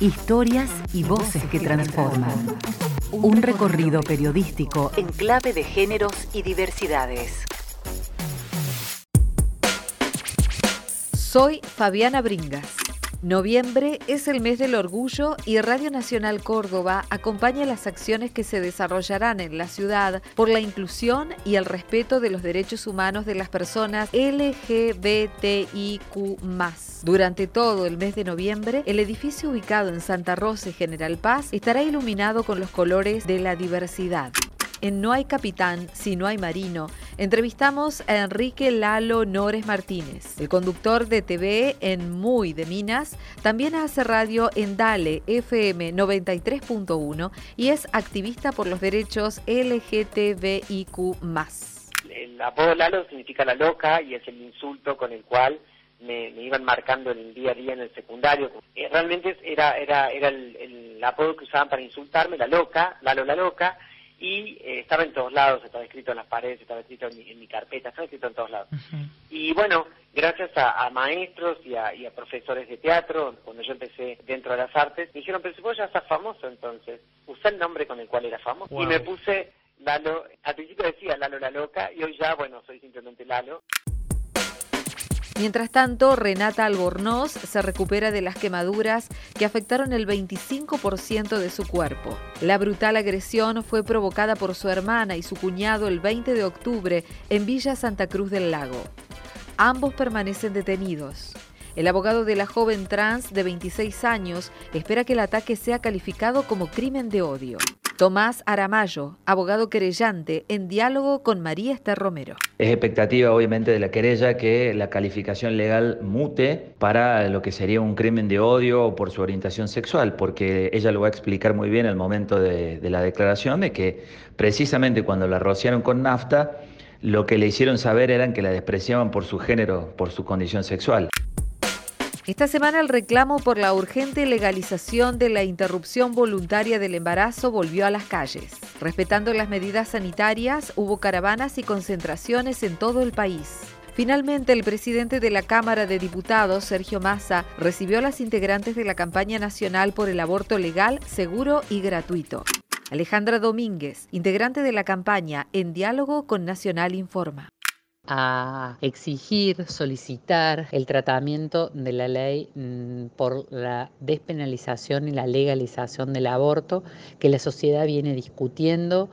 Historias y voces que transforman. Un recorrido periodístico en clave de géneros y diversidades. Soy Fabiana Bringas. Noviembre es el mes del orgullo y Radio Nacional Córdoba acompaña las acciones que se desarrollarán en la ciudad por la inclusión y el respeto de los derechos humanos de las personas LGBTIQ. Durante todo el mes de noviembre, el edificio ubicado en Santa Rosa y General Paz estará iluminado con los colores de la diversidad. En No hay capitán si no hay marino, entrevistamos a Enrique Lalo Nores Martínez, el conductor de TV en Muy de Minas, también hace radio en Dale FM 93.1 y es activista por los derechos LGTBIQ. El apodo Lalo significa la loca y es el insulto con el cual me, iban marcando en el día a día en el secundario. Eh, realmente era, era, era el, el apodo que usaban para insultarme, la loca, Lalo la loca y eh, estaba en todos lados, estaba escrito en las paredes, estaba escrito en mi, carpeta, estaba escrito en todos lados. Y bueno, gracias a, maestros y a, profesores de teatro, cuando yo empecé dentro de las artes, me dijeron, pero si vos ya estás famoso, entonces, usa el nombre con el cual era famoso. Y me puse Lalo, al principio decía Lalo la loca, y hoy ya, bueno, soy simplemente Lalo. Mientras tanto, Renata Albornoz se recupera de las quemaduras que afectaron el 25% de su cuerpo. La brutal agresión fue provocada por su hermana y su cuñado el 20 de octubre en Villa Santa Cruz del Lago. Ambos permanecen detenidos. El abogado de la joven trans de 26 años espera que el ataque sea calificado como crimen de odio. Tomás Aramayo, abogado querellante, en diálogo con María Esther Romero. Es expectativa, obviamente, de la querella que la calificación legal mute para lo que sería un crimen de odio por su orientación sexual, porque ella lo va a explicar muy bien al momento de, de la declaración de que precisamente cuando la rociaron con nafta, lo que le hicieron saber eran que la despreciaban por su género, por su condición sexual. Esta semana el reclamo por la urgente legalización de la interrupción voluntaria del embarazo volvió a las calles. Respetando las medidas sanitarias, hubo caravanas y concentraciones en todo el país. Finalmente, el presidente de la Cámara de Diputados, Sergio Massa, recibió a las integrantes de la campaña nacional por el aborto legal, seguro y gratuito. Alejandra Domínguez, integrante de la campaña En Diálogo con Nacional Informa a exigir, solicitar el tratamiento de la ley mm, por la despenalización y la legalización del aborto que la sociedad viene discutiendo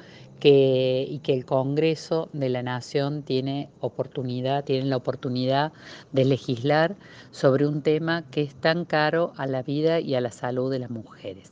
y que el Congreso de la Nación tiene oportunidad, tiene la oportunidad de legislar sobre un tema que es tan caro a la vida y a la salud de las mujeres.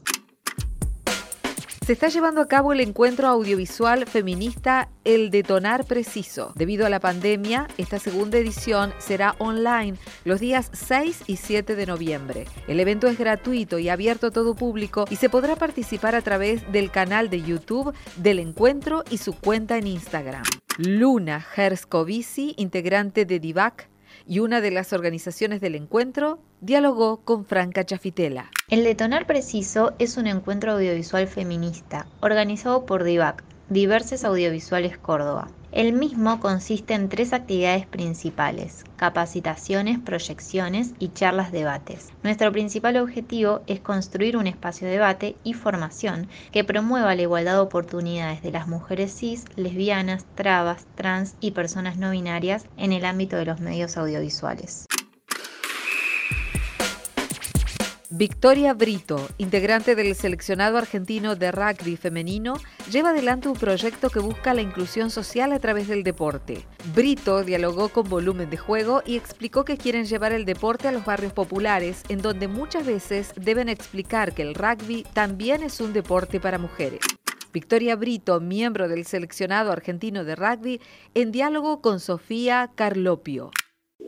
Se está llevando a cabo el encuentro audiovisual feminista El Detonar Preciso. Debido a la pandemia, esta segunda edición será online los días 6 y 7 de noviembre. El evento es gratuito y abierto a todo público y se podrá participar a través del canal de YouTube del encuentro y su cuenta en Instagram. Luna Herscovici, integrante de DIVAC, y una de las organizaciones del encuentro dialogó con Franca Chafitela. El Detonar Preciso es un encuentro audiovisual feminista organizado por DIVAC, Diverses Audiovisuales Córdoba. El mismo consiste en tres actividades principales, capacitaciones, proyecciones y charlas debates. Nuestro principal objetivo es construir un espacio de debate y formación que promueva la igualdad de oportunidades de las mujeres cis, lesbianas, trabas, trans y personas no binarias en el ámbito de los medios audiovisuales. Victoria Brito, integrante del seleccionado argentino de rugby femenino, lleva adelante un proyecto que busca la inclusión social a través del deporte. Brito dialogó con volumen de juego y explicó que quieren llevar el deporte a los barrios populares, en donde muchas veces deben explicar que el rugby también es un deporte para mujeres. Victoria Brito, miembro del seleccionado argentino de rugby, en diálogo con Sofía Carlopio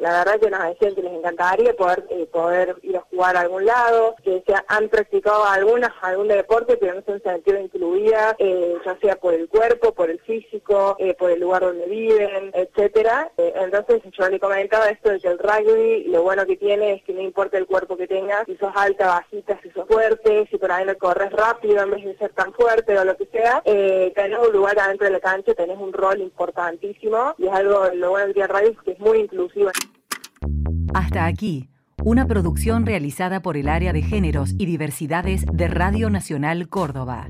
la verdad que nos decían que les encantaría poder eh, poder ir a jugar a algún lado, que se han practicado algunas algún deporte, pero no se han sentido incluidas, eh, ya sea por el cuerpo, por el físico, eh, por el lugar donde viven, etcétera. entonces yo le comentaba esto de que el rugby lo bueno que tiene es que no importa el cuerpo que tengas, si sos alta, bajita, si sos fuerte, si por ahí no corres rápido en vez de ser tan fuerte o lo que sea, tenés un lugar adentro de la cancha, tenés un rol importantísimo y es algo, lo bueno del rugby es que es muy inclusivo. Hasta aquí, una producción realizada por el área de géneros y diversidades de Radio Nacional Córdoba.